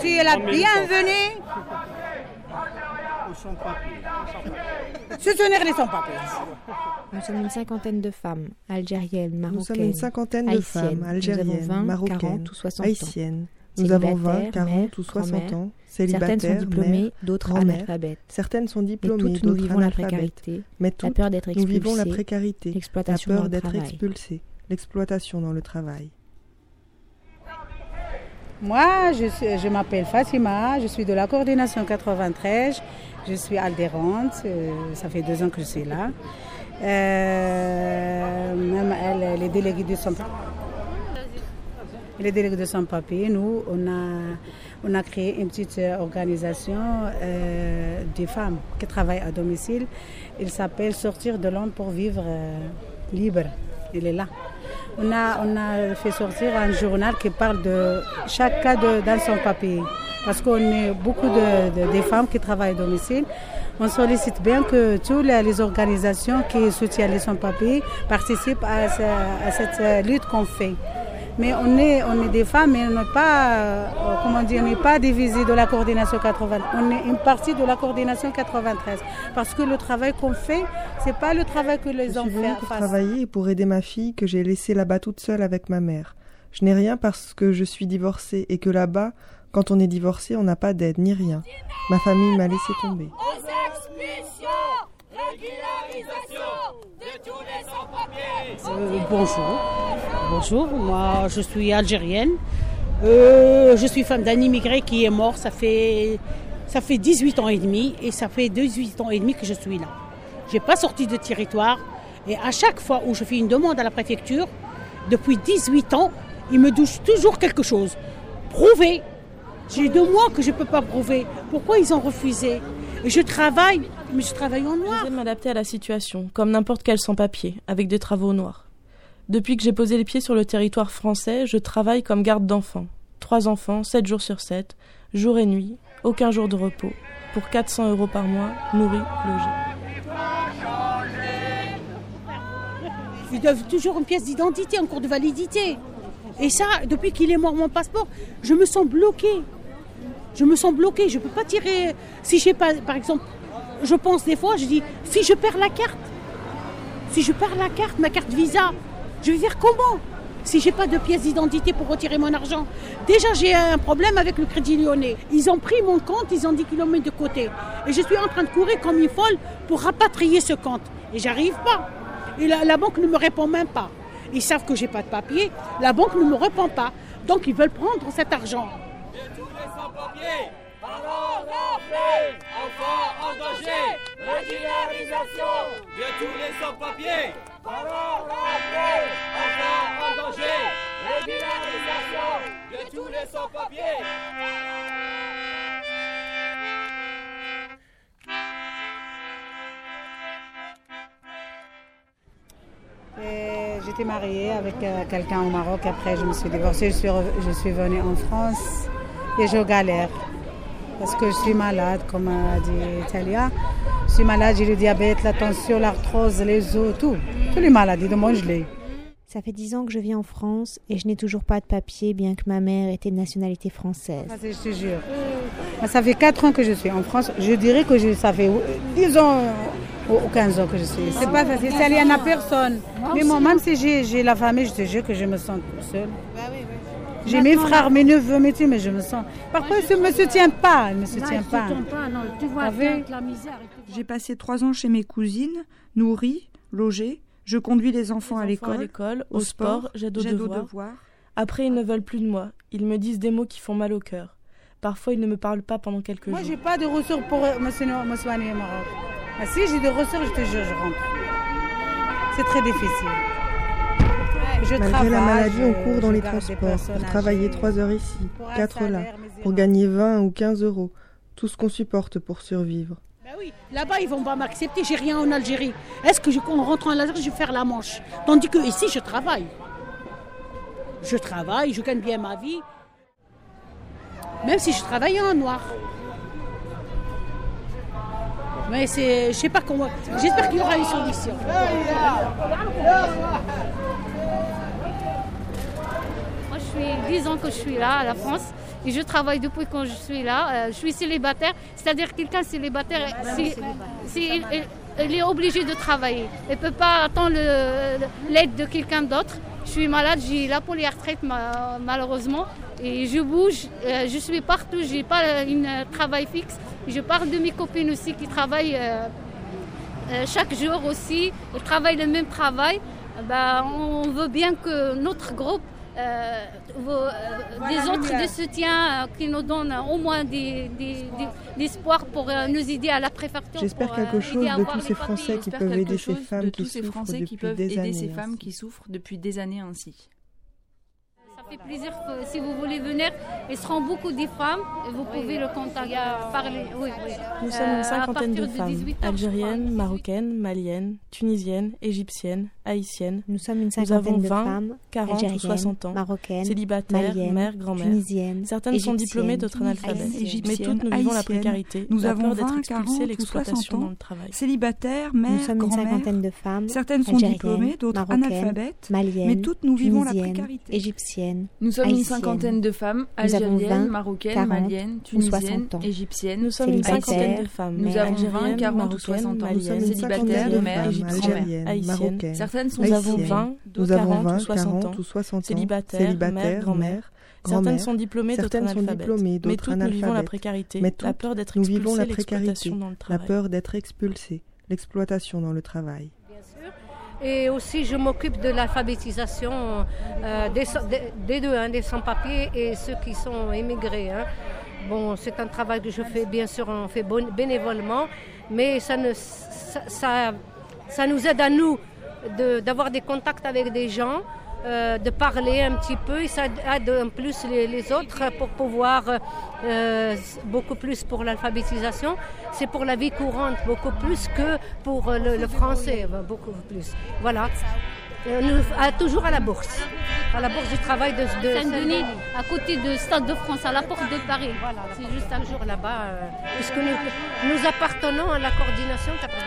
Tu es la bienvenue. Soutenir les sans-papiers. Nous sommes une cinquantaine de femmes algériennes, marocaines. Nous sommes une cinquantaine de femmes algériennes, 20, marocaines, 40 ou 60 haïtiennes. Nous avons 20, 40 ou 60 ans, célibataires, Certaines sont diplômées, d'autres analphabètes. Certaines sont diplômées, d'autres nous vivons la précarité, Mais toutes, la peur d'être nous vivons la précarité, l'exploitation la peur d'être expulsés, l'exploitation dans le travail. Moi, je, je m'appelle Fatima, je suis de la coordination 93, je suis adhérente, euh, ça fait deux ans que je suis là. Euh, même elle, les délégués de son les délégués de sans-papiers, nous, on a, on a créé une petite organisation euh, des femmes qui travaillent à domicile. Il s'appelle Sortir de l'homme pour vivre euh, libre. Il est là. On a, on a fait sortir un journal qui parle de chaque cas dans son papier. Parce qu'on est beaucoup de, de, femmes qui travaillent à domicile. On sollicite bien que toutes les, organisations qui soutiennent les sans-papiers participent à, à cette lutte qu'on fait. Mais on est, on est des femmes, mais on n'est pas, euh, comment dire, on n'est pas divisé de la coordination 80. On est une partie de la coordination 93. Parce que le travail qu'on fait, c'est pas le travail que les hommes font. pour travailler et pour aider ma fille que j'ai laissée là-bas toute seule avec ma mère. Je n'ai rien parce que je suis divorcée et que là-bas, quand on est divorcé, on n'a pas d'aide ni rien. Ma famille m'a laissé tomber. Euh, bonjour. Bonjour, moi je suis algérienne. Euh, je suis femme d'un immigré qui est mort, ça fait, ça fait 18 ans et demi et ça fait 18 ans et demi que je suis là. Je n'ai pas sorti de territoire et à chaque fois où je fais une demande à la préfecture, depuis 18 ans, il me douche toujours quelque chose. Prouver. J'ai deux mois que je ne peux pas prouver. Pourquoi ils ont refusé? Je travaille, mais je travaille en noir. Je vais m'adapter à la situation, comme n'importe quel sans-papier, avec des travaux noirs. Depuis que j'ai posé les pieds sur le territoire français, je travaille comme garde d'enfants. Trois enfants, sept jours sur sept, jour et nuit, aucun jour de repos, pour 400 euros par mois, nourris, logés. Je dois toujours une pièce d'identité en cours de validité. Et ça, depuis qu'il est mort mon passeport, je me sens bloquée. Je me sens bloquée. Je ne peux pas tirer. Si j'ai pas, par exemple, je pense des fois, je dis, si je perds la carte, si je perds la carte, ma carte Visa, je vais faire comment si j'ai pas de pièce d'identité pour retirer mon argent? Déjà, j'ai un problème avec le Crédit Lyonnais. Ils ont pris mon compte, ils ont dit qu'ils l'ont mis de côté. Et je suis en train de courir comme une folle pour rapatrier ce compte. Et j'arrive pas. Et la, banque ne me répond même pas. Ils savent que j'ai pas de papier. La banque ne me répond pas. Donc ils veulent prendre cet argent. enfants en régularisation de tous les sans-papiers. Parents rappelés, enfants en danger, régularisation de tous les sans-papiers. J'étais mariée avec euh, quelqu'un au Maroc. Après, je me suis divorcée. Je suis, je suis venue en France et je galère parce que je suis malade, comme a dit Talia. Je suis malade, j'ai le diabète, la tension, l'arthrose, les os, tout. Toutes les maladies de moi, je l'ai. Ça fait dix ans que je vis en France et je n'ai toujours pas de papier, bien que ma mère était de nationalité française. je te jure. Ça fait quatre ans que je suis en France. Je dirais que je, ça fait 10 ans ou 15 ans que je suis ici. C'est pas facile. Il n'y en a personne. Mais moi, même si j'ai la famille, je te jure que je me sens seule. J'ai mes frères, mes neveux, mes mais je me sens. Parfois, il ne me soutient pas. Il me soutient pas. Tu vois la misère. J'ai passé trois ans chez mes cousines, nourries, logées. Je conduis les enfants, à l'école, au, sport, j'aide aux devoirs. Après, ils ne veulent plus de moi. Ils me disent des mots qui font mal au cœur. Parfois, ils ne me parlent pas pendant quelques jours. Moi, j'ai pas de ressources pour me soigner au Maroc. Ah, si j'ai des ressources, je te jure, je rentre. C'est très difficile. Malgré la maladie, on court dans les transports pour travailler 3 heures ici, 4 là, pour gagner 20 ou 15 euros. Tout ce qu'on supporte pour survivre. Ben oui, là-bas ils vont pas m'accepter, j'ai rien en Algérie. Est-ce que je, en rentrant en Algérie, je vais faire la manche? Tandis que ici, je travaille. Je travaille, je gagne bien ma vie. Même si je travaille en noir. Mais c'est, je sais pas comment. J'espère qu'il y aura une solution. Suis 10 ans que je suis là, à la France. Et je travaille depuis quand je suis là. Euh, je suis célibataire. C'est-à-dire quelqu'un célibataire, c'est- il, il est obligé de travailler. Il ne peut pas attendre l'aide de quelqu'un d'autre. Je suis malade, j'ai la polyarthrite ma- malheureusement. Et je bouge, euh, je suis partout, je n'ai pas un travail fixe. Je parle de mes copines aussi qui travaillent euh, euh, chaque jour aussi. Elles travaillent le même travail. Ben, on veut bien que notre groupe euh, vos, euh, des autres de soutien euh, qui nous donnent au moins des, des, des- d'espoir pour euh, nous aider à la préfecture. J'espère quelque euh, chose de tous ces. Français qui peuvent aider ces femmes de qui ces souffrent depuis des ces années femmes ainsi. qui souffrent depuis des années ainsi. Ça fait plaisir que si vous voulez venir, ils seront beaucoup des femmes et vous pouvez le contacter, parler. Oui, oui. Nous sommes une cinquantaine de de femmes, 18 ans, je crois. algériennes, marocaines, maliennes, tunisiennes, égyptiennes, haïtiennes. Nous sommes une Nous cinquantaine avons de 20, femmes 40 ou algériennes, 60 ans, marocaines, célibataires, maliennes, mères, grand-mères. tunisiennes, Certaines sont diplômées d'autres analphabètes. Mais toutes nous vivons la précarité, Nous la avons peur d'être 20, expulsées, 40 ou l'exploitation 60 ans. dans le travail. Célibataires, Nous mères, sommes une grand-mères. cinquantaine de femmes Certaines sont diplômées, d'autres analphabètes. maliennes, mais toutes nous vivons la précarité. égyptiennes, Nous sommes une cinquantaine de femmes, Nous avons algériennes, 20, marocaines, 40 maliennes, ou tunisiennes, 60 ans. égyptiennes. Nous sommes une Célibataires, cinquantaine de femmes, Nous avons 20, algériennes, 40 ou marocaines, 60 ans. Nous sommes maliennes, Une célibataires, cinquantaine de mères, algériennes, haïtiennes. Certaines sont Nous avons haïtiennes. 20, Nous d'autres avons 40 20, ou 60 ans, 40 ou 60 ans, célibataires, mères, grand-mères. mères, Certaines sont diplômées, d'autres Certaines sont analphabètes. diplômées, Mais d'autres toutes nous vivons la précarité, Mais la toutes, peur d'être nous vivons expulsées, la précarité, dans le la travail. peur d'être expulsés, l'exploitation dans le travail. Et aussi, je m'occupe de l'alphabétisation euh, des, des- des deux, hein, des sans-papiers et ceux qui sont émigrés. hein. Bon, c'est un travail que je fais, bien sûr, on fait bon- bénévolement, mais ça, ne, ça, ça, ça nous aide à nous de- d'avoir des contacts avec des gens, euh, de parler un petit peu, et ça aide en plus les, les autres pour pouvoir euh, beaucoup plus pour l'alphabétisation. C'est pour la vie courante, beaucoup plus que pour le, le français, euh, beaucoup plus. Voilà. Nous- à- toujours à la bourse, à la bourse du travail de, de Saint-Denis, à côté de Stade de France, à la porte de Paris. Voilà, c'est juste un jour là-bas, euh, puisque nous, nous appartenons à la coordination 93.